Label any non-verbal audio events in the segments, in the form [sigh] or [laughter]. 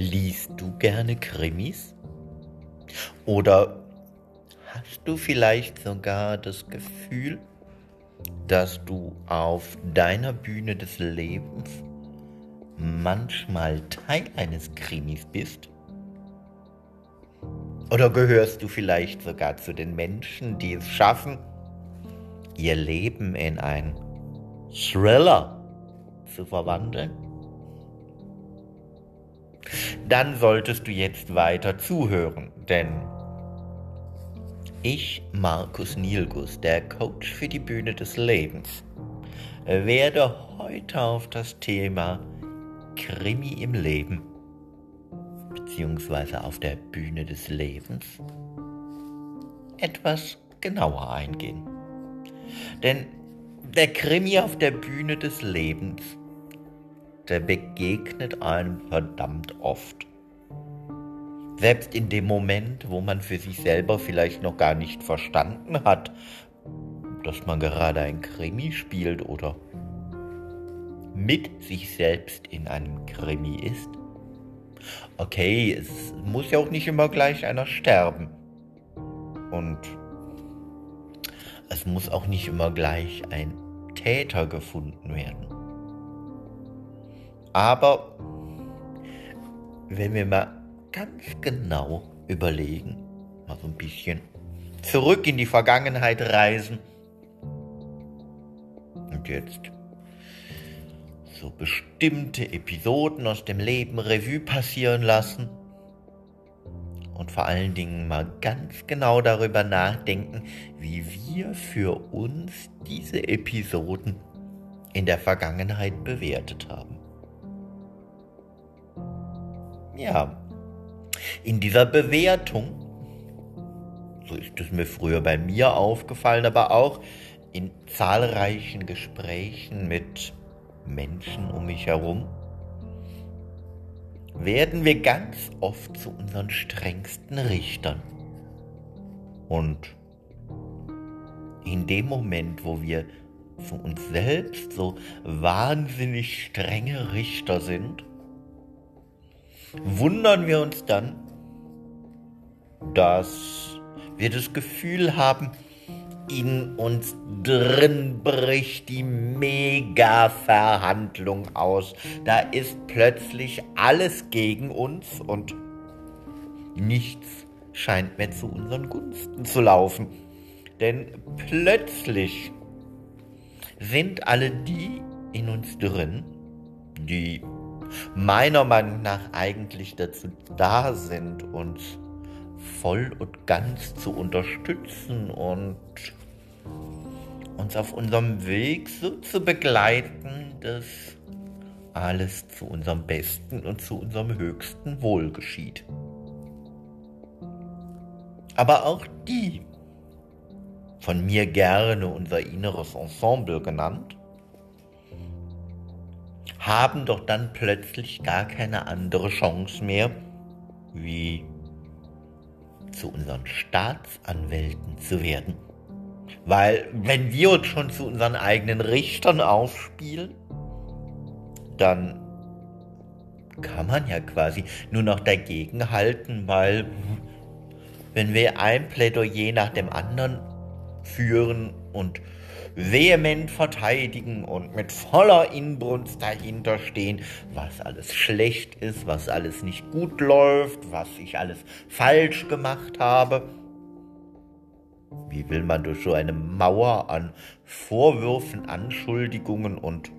Liest du gerne Krimis? Oder hast du vielleicht sogar das Gefühl, dass du auf deiner Bühne des Lebens manchmal Teil eines Krimis bist? Oder gehörst du vielleicht sogar zu den Menschen, die es schaffen, ihr Leben in ein Thriller zu verwandeln? Dann solltest du jetzt weiter zuhören, denn ich, Markus Nielgus, der Coach für die Bühne des Lebens, werde heute auf das Thema Krimi im Leben beziehungsweise auf der Bühne des Lebens etwas genauer eingehen. Denn der Krimi auf der Bühne des Lebens, der begegnet einem verdammt oft. Selbst in dem Moment, wo man für sich selber vielleicht noch gar nicht verstanden hat, dass man gerade ein Krimi spielt oder mit sich selbst in einem Krimi ist, okay, es muss ja auch nicht immer gleich einer sterben. Und es muss auch nicht immer gleich ein Täter gefunden werden. Aber wenn wir mal ganz genau überlegen, mal so ein bisschen zurück in die Vergangenheit reisen und jetzt so bestimmte Episoden aus dem Leben Revue passieren lassen und vor allen Dingen mal ganz genau darüber nachdenken, wie wir für uns diese Episoden in der Vergangenheit bewertet haben. Ja, in dieser Bewertung, so ist es mir früher bei mir aufgefallen, aber auch in zahlreichen Gesprächen mit Menschen um mich herum, werden wir ganz oft zu unseren strengsten Richtern. Und in dem Moment, wo wir zu uns selbst so wahnsinnig strenge Richter sind, wundern wir uns dann, dass wir das Gefühl haben, in uns drin bricht die Mega-Verhandlung aus. Da ist plötzlich alles gegen uns und nichts scheint mehr zu unseren Gunsten zu laufen. Denn plötzlich sind alle die in uns drin, die meiner Meinung nach eigentlich dazu da sind, uns voll und ganz zu unterstützen und uns auf unserem Weg so zu begleiten, dass alles zu unserem Besten und zu unserem höchsten Wohl geschieht. Aber auch die, von mir gerne unser inneres Ensemble genannt, haben doch dann plötzlich gar keine andere Chance mehr, wie zu unseren Staatsanwälten zu werden. Weil wenn wir uns schon zu unseren eigenen Richtern aufspielen, dann kann man ja quasi nur noch dagegen halten, weil wenn wir ein Plädoyer nach dem anderen führen und vehement verteidigen und mit voller Inbrunst dahinter stehen, was alles schlecht ist, was alles nicht gut läuft, was ich alles falsch gemacht habe, wie will man durch so eine Mauer an Vorwürfen, Anschuldigungen und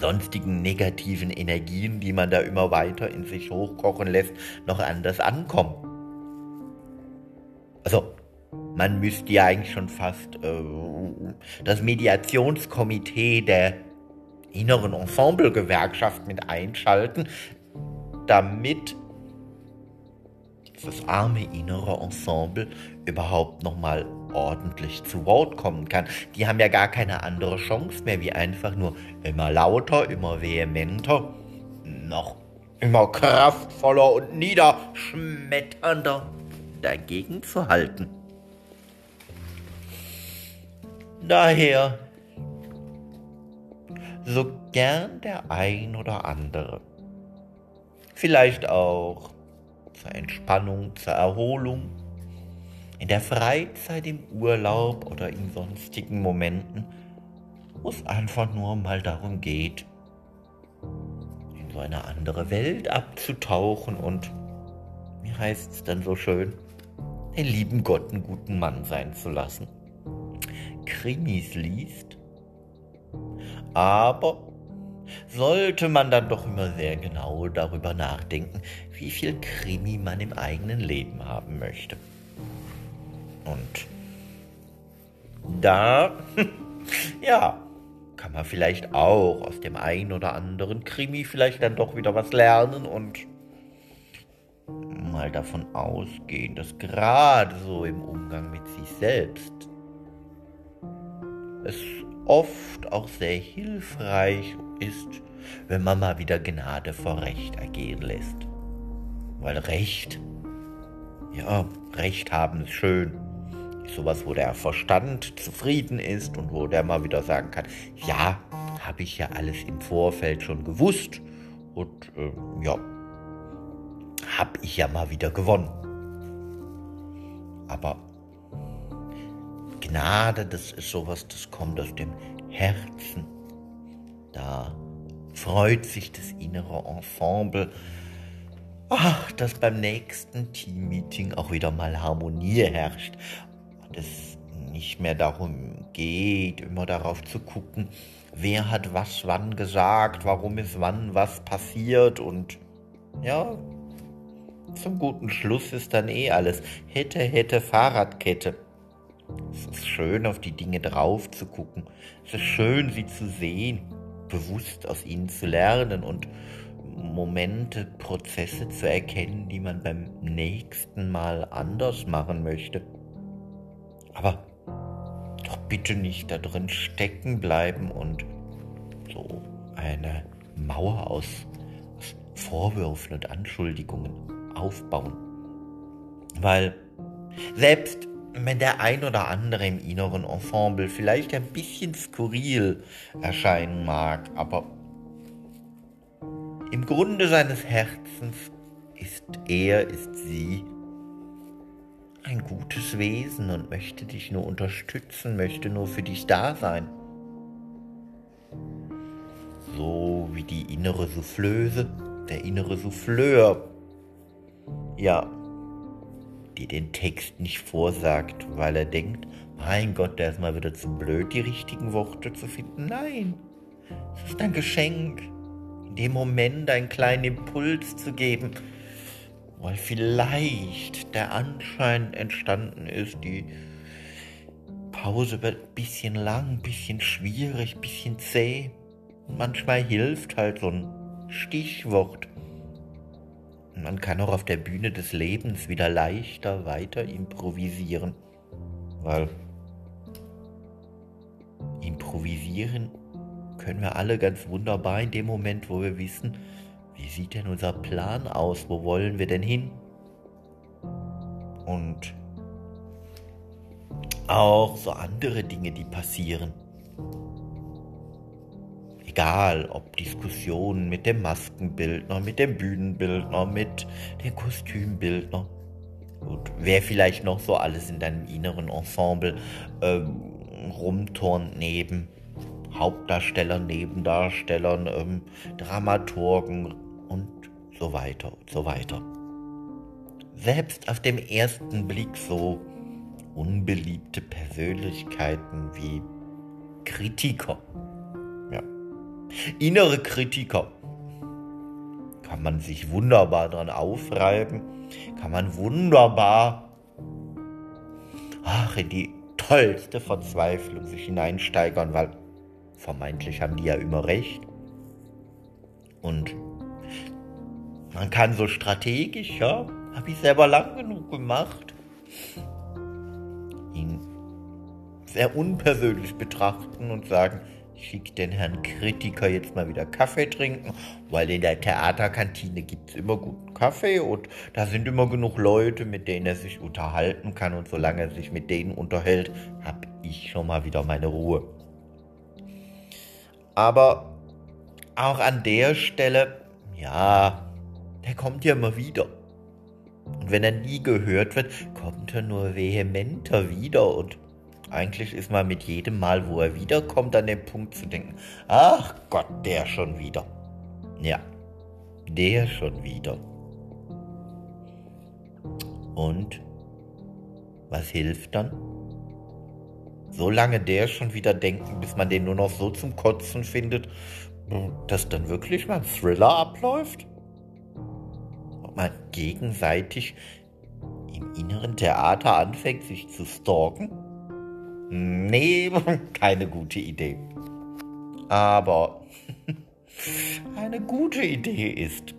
sonstigen negativen Energien, die man da immer weiter in sich hochkochen lässt, noch anders ankommen? Also, man müsste ja eigentlich schon fast äh, das Mediationskomitee der inneren Ensemblegewerkschaft mit einschalten, damit das arme innere Ensemble überhaupt nochmal ordentlich zu Wort kommen kann. Die haben ja gar keine andere Chance mehr, wie einfach nur immer lauter, immer vehementer, noch immer kraftvoller und niederschmetternder dagegen zu halten. Daher, so gern der ein oder andere vielleicht auch zur Entspannung, zur Erholung, in der Freizeit, im Urlaub oder in sonstigen Momenten, wo es einfach nur mal darum geht, in so eine andere Welt abzutauchen und, wie heißt es dann so schön, den lieben Gott einen guten Mann sein zu lassen. Krimis liest, aber sollte man dann doch immer sehr genau darüber nachdenken, wie viel Krimi man im eigenen Leben haben möchte. Und da, [laughs] ja, kann man vielleicht auch aus dem einen oder anderen Krimi vielleicht dann doch wieder was lernen und mal davon ausgehen, dass gerade so im Umgang mit sich selbst es oft auch sehr hilfreich ist, wenn man mal wieder Gnade vor Recht ergehen lässt. Weil Recht, ja, Recht haben ist schön. Ist sowas, wo der Verstand zufrieden ist und wo der mal wieder sagen kann, ja, habe ich ja alles im Vorfeld schon gewusst und äh, ja, habe ich ja mal wieder gewonnen. Aber Gnade, das ist sowas, das kommt aus dem Herzen. Da freut sich das innere Ensemble, ach, dass beim nächsten Teammeeting auch wieder mal Harmonie herrscht und es nicht mehr darum geht, immer darauf zu gucken, wer hat was wann gesagt, warum ist wann was passiert und ja, zum guten Schluss ist dann eh alles hätte, hätte, Fahrradkette. Es ist schön, auf die Dinge drauf zu gucken. Es ist schön, sie zu sehen, bewusst aus ihnen zu lernen und Momente, Prozesse zu erkennen, die man beim nächsten Mal anders machen möchte. Aber doch bitte nicht da drin stecken bleiben und so eine Mauer aus, aus Vorwürfen und Anschuldigungen aufbauen. Weil selbst wenn der ein oder andere im inneren Ensemble vielleicht ein bisschen skurril erscheinen mag, aber im Grunde seines Herzens ist er, ist sie ein gutes Wesen und möchte dich nur unterstützen, möchte nur für dich da sein. So wie die innere Soufflöse, der innere Souffleur. Ja, die den Text nicht vorsagt, weil er denkt, mein Gott, der ist mal wieder zu blöd, die richtigen Worte zu finden. Nein, es ist ein Geschenk, in dem Moment einen kleinen Impuls zu geben, weil vielleicht der Anschein entstanden ist, die Pause wird ein bisschen lang, ein bisschen schwierig, ein bisschen zäh. Und manchmal hilft halt so ein Stichwort man kann auch auf der Bühne des Lebens wieder leichter weiter improvisieren, weil improvisieren können wir alle ganz wunderbar in dem Moment, wo wir wissen, wie sieht denn unser Plan aus, wo wollen wir denn hin? Und auch so andere Dinge, die passieren egal ob Diskussionen mit dem Maskenbildner, mit dem Bühnenbildner, mit dem Kostümbildner. Und wer vielleicht noch so alles in deinem inneren Ensemble ähm, rumturnt neben Hauptdarstellern, Nebendarstellern, ähm, Dramaturgen und so weiter und so weiter. Selbst auf dem ersten Blick so unbeliebte Persönlichkeiten wie Kritiker Innere Kritiker. Kann man sich wunderbar dran aufreiben, kann man wunderbar ach, in die tollste Verzweiflung sich hineinsteigern, weil vermeintlich haben die ja immer recht. Und man kann so strategisch, ja, habe ich selber lang genug gemacht, ihn sehr unpersönlich betrachten und sagen, schickt den Herrn Kritiker jetzt mal wieder Kaffee trinken, weil in der Theaterkantine gibt es immer guten Kaffee und da sind immer genug Leute, mit denen er sich unterhalten kann und solange er sich mit denen unterhält, habe ich schon mal wieder meine Ruhe. Aber auch an der Stelle, ja, der kommt ja immer wieder. Und wenn er nie gehört wird, kommt er nur vehementer wieder und eigentlich ist man mit jedem Mal, wo er wiederkommt, an dem Punkt zu denken, ach Gott, der schon wieder. Ja, der schon wieder. Und was hilft dann? So lange der schon wieder denken, bis man den nur noch so zum Kotzen findet, dass dann wirklich mal ein Thriller abläuft? Ob man gegenseitig im inneren Theater anfängt, sich zu stalken? Nee, [laughs] keine gute Idee. Aber [laughs] eine gute Idee ist,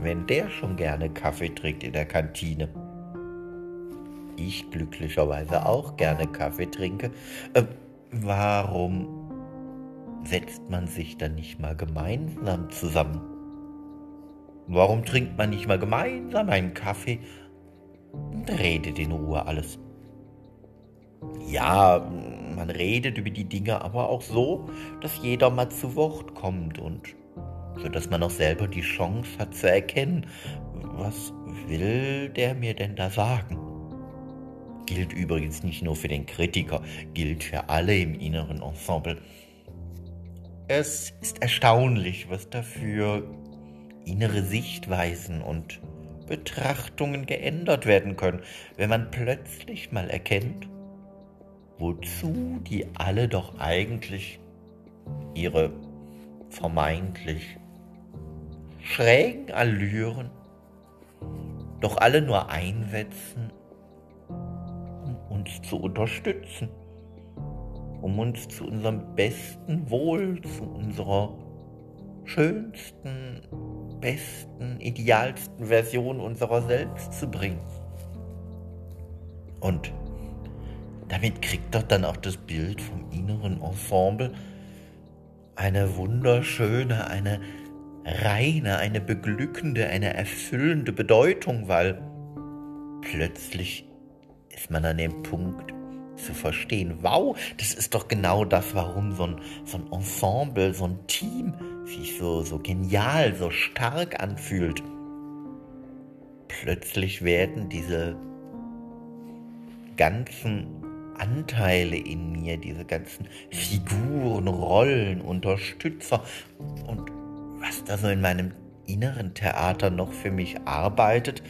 wenn der schon gerne Kaffee trinkt in der Kantine, ich glücklicherweise auch gerne Kaffee trinke, äh, warum setzt man sich dann nicht mal gemeinsam zusammen? Warum trinkt man nicht mal gemeinsam einen Kaffee und redet in Ruhe alles? Ja, man redet über die Dinge aber auch so, dass jeder mal zu Wort kommt und so dass man auch selber die Chance hat zu erkennen, was will der mir denn da sagen? Gilt übrigens nicht nur für den Kritiker, gilt für alle im inneren Ensemble. Es ist erstaunlich, was dafür innere Sichtweisen und Betrachtungen geändert werden können, wenn man plötzlich mal erkennt, wozu die alle doch eigentlich ihre vermeintlich schrägen Allüren doch alle nur einsetzen, um uns zu unterstützen, um uns zu unserem besten Wohl, zu unserer schönsten, besten, idealsten Version unserer selbst zu bringen. Und damit kriegt doch dann auch das Bild vom inneren Ensemble eine wunderschöne, eine reine, eine beglückende, eine erfüllende Bedeutung, weil plötzlich ist man an dem Punkt zu verstehen, wow, das ist doch genau das, warum so ein, so ein Ensemble, so ein Team sich so, so genial, so stark anfühlt. Plötzlich werden diese ganzen Anteile in mir, diese ganzen Figuren, Rollen, Unterstützer und was da so in meinem inneren Theater noch für mich arbeitet,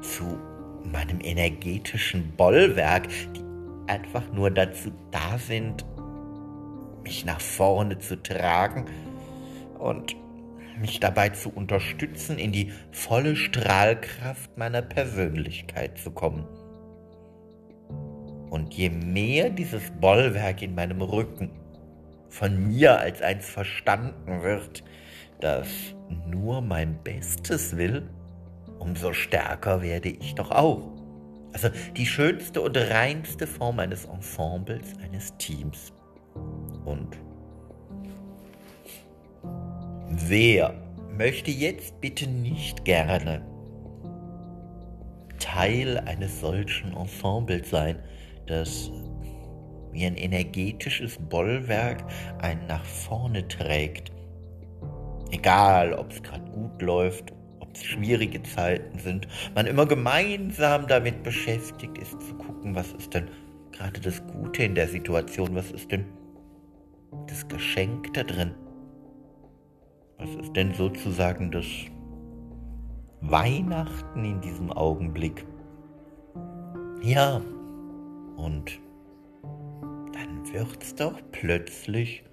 zu meinem energetischen Bollwerk, die einfach nur dazu da sind, mich nach vorne zu tragen und mich dabei zu unterstützen, in die volle Strahlkraft meiner Persönlichkeit zu kommen. Und je mehr dieses Bollwerk in meinem Rücken von mir als eins verstanden wird, das nur mein Bestes will, umso stärker werde ich doch auch. Also die schönste und reinste Form eines Ensembles, eines Teams. Und wer möchte jetzt bitte nicht gerne Teil eines solchen Ensembles sein? Das wie ein energetisches Bollwerk einen nach vorne trägt. Egal, ob es gerade gut läuft, ob es schwierige Zeiten sind, man immer gemeinsam damit beschäftigt ist zu gucken, was ist denn gerade das Gute in der Situation, was ist denn das Geschenk da drin, was ist denn sozusagen das Weihnachten in diesem Augenblick. Ja, und dann wird's doch plötzlich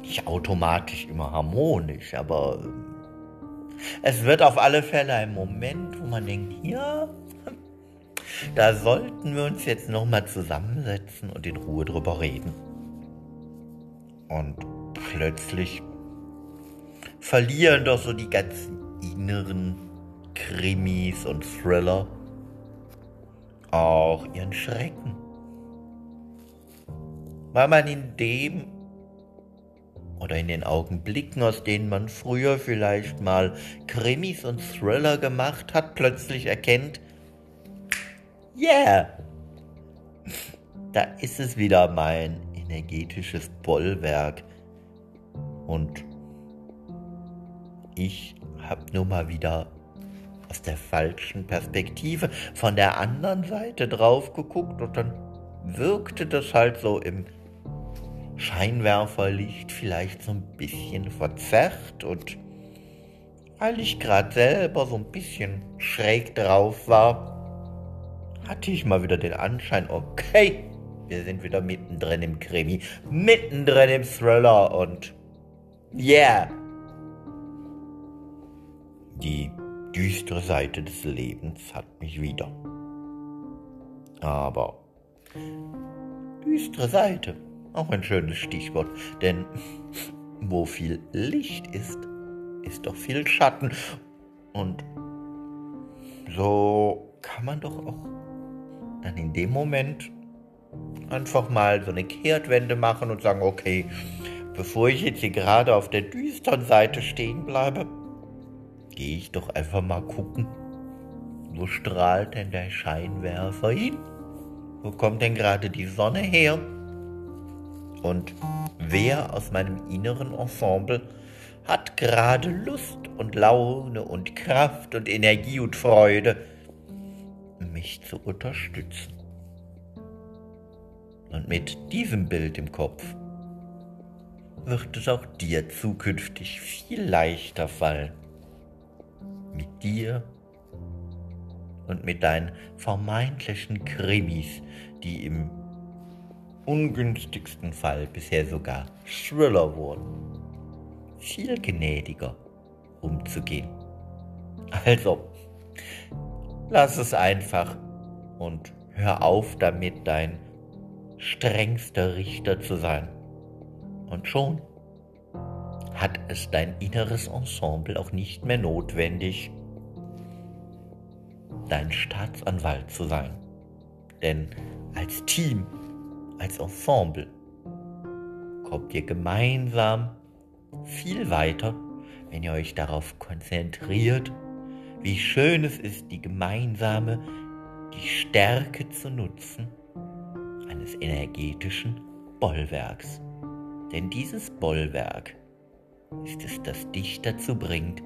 nicht automatisch immer harmonisch, aber es wird auf alle Fälle ein Moment, wo man denkt, ja, [laughs] da sollten wir uns jetzt nochmal zusammensetzen und in Ruhe drüber reden. Und plötzlich verlieren doch so die ganzen inneren Krimis und Thriller auch ihren Schrecken. Weil man in dem oder in den Augenblicken, aus denen man früher vielleicht mal Krimis und Thriller gemacht hat, plötzlich erkennt, yeah, da ist es wieder mein energetisches Bollwerk. Und Ich habe nur mal wieder aus der falschen Perspektive von der anderen Seite drauf geguckt und dann wirkte das halt so im Scheinwerferlicht vielleicht so ein bisschen verzerrt und weil ich gerade selber so ein bisschen schräg drauf war, hatte ich mal wieder den Anschein, okay, wir sind wieder mittendrin im Krimi, mittendrin im Thriller und yeah. Die düstere Seite des Lebens hat mich wieder. Aber düstere Seite, auch ein schönes Stichwort, denn [laughs] wo viel Licht ist, ist doch viel Schatten. Und so kann man doch auch dann in dem Moment einfach mal so eine Kehrtwende machen und sagen, okay, bevor ich jetzt hier gerade auf der düsteren Seite stehen bleibe, gehe ich doch einfach mal gucken, wo strahlt denn der Scheinwerfer hin? Wo kommt denn gerade die Sonne her? Und wer aus meinem inneren Ensemble hat gerade Lust und Laune und Kraft und Energie und Freude, mich zu unterstützen? Und mit diesem Bild im Kopf wird es auch dir zukünftig viel leichter fallen, mit dir und mit deinen vermeintlichen Krimis, die im ungünstigsten Fall bisher sogar Thriller wurden, viel gnädiger umzugehen. Also, lass es einfach und hör auf damit, dein strengster Richter zu sein. Und schon hat es dein inneres Ensemble auch nicht mehr notwendig, dein Staatsanwalt zu sein. Denn als Team, als Ensemble kommt ihr gemeinsam viel weiter, wenn ihr euch darauf konzentriert, wie schön es ist, die gemeinsame, die Stärke zu nutzen eines energetischen Bollwerks. Denn dieses Bollwerk ist es, das dich dazu bringt,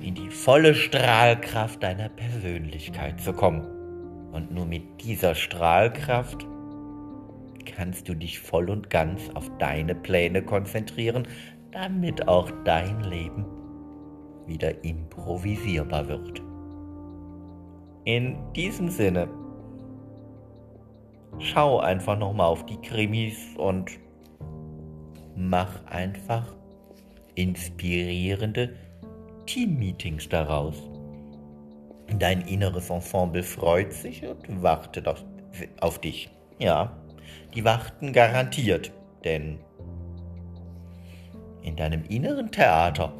in die volle Strahlkraft deiner Persönlichkeit zu kommen. Und nur mit dieser Strahlkraft kannst du dich voll und ganz auf deine Pläne konzentrieren, damit auch dein Leben wieder improvisierbar wird. In diesem Sinne, schau einfach nochmal auf die Krimis und mach einfach inspirierende Teammeetings daraus. Dein inneres Ensemble freut sich und wartet auf, auf dich. Ja, die warten garantiert, denn in deinem inneren Theater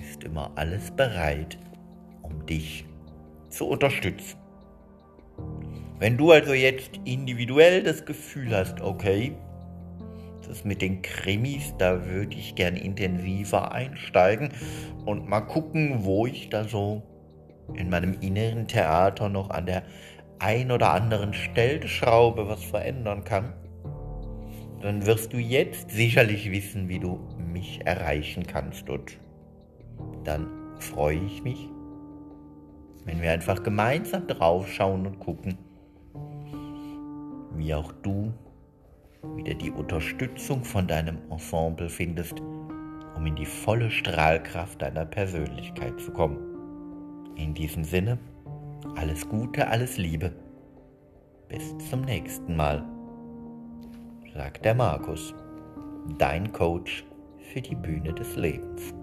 ist immer alles bereit, um dich zu unterstützen. Wenn du also jetzt individuell das Gefühl hast, okay, das mit den Krimis, da würde ich gern intensiver einsteigen und mal gucken, wo ich da so in meinem inneren Theater noch an der ein oder anderen Stellschraube was verändern kann, dann wirst du jetzt sicherlich wissen, wie du mich erreichen kannst. Und dann freue ich mich, wenn wir einfach gemeinsam draufschauen und gucken, wie auch du wieder die Unterstützung von deinem Ensemble findest, um in die volle Strahlkraft deiner Persönlichkeit zu kommen. In diesem Sinne, alles Gute, alles Liebe. Bis zum nächsten Mal, sagt der Markus, dein Coach für die Bühne des Lebens.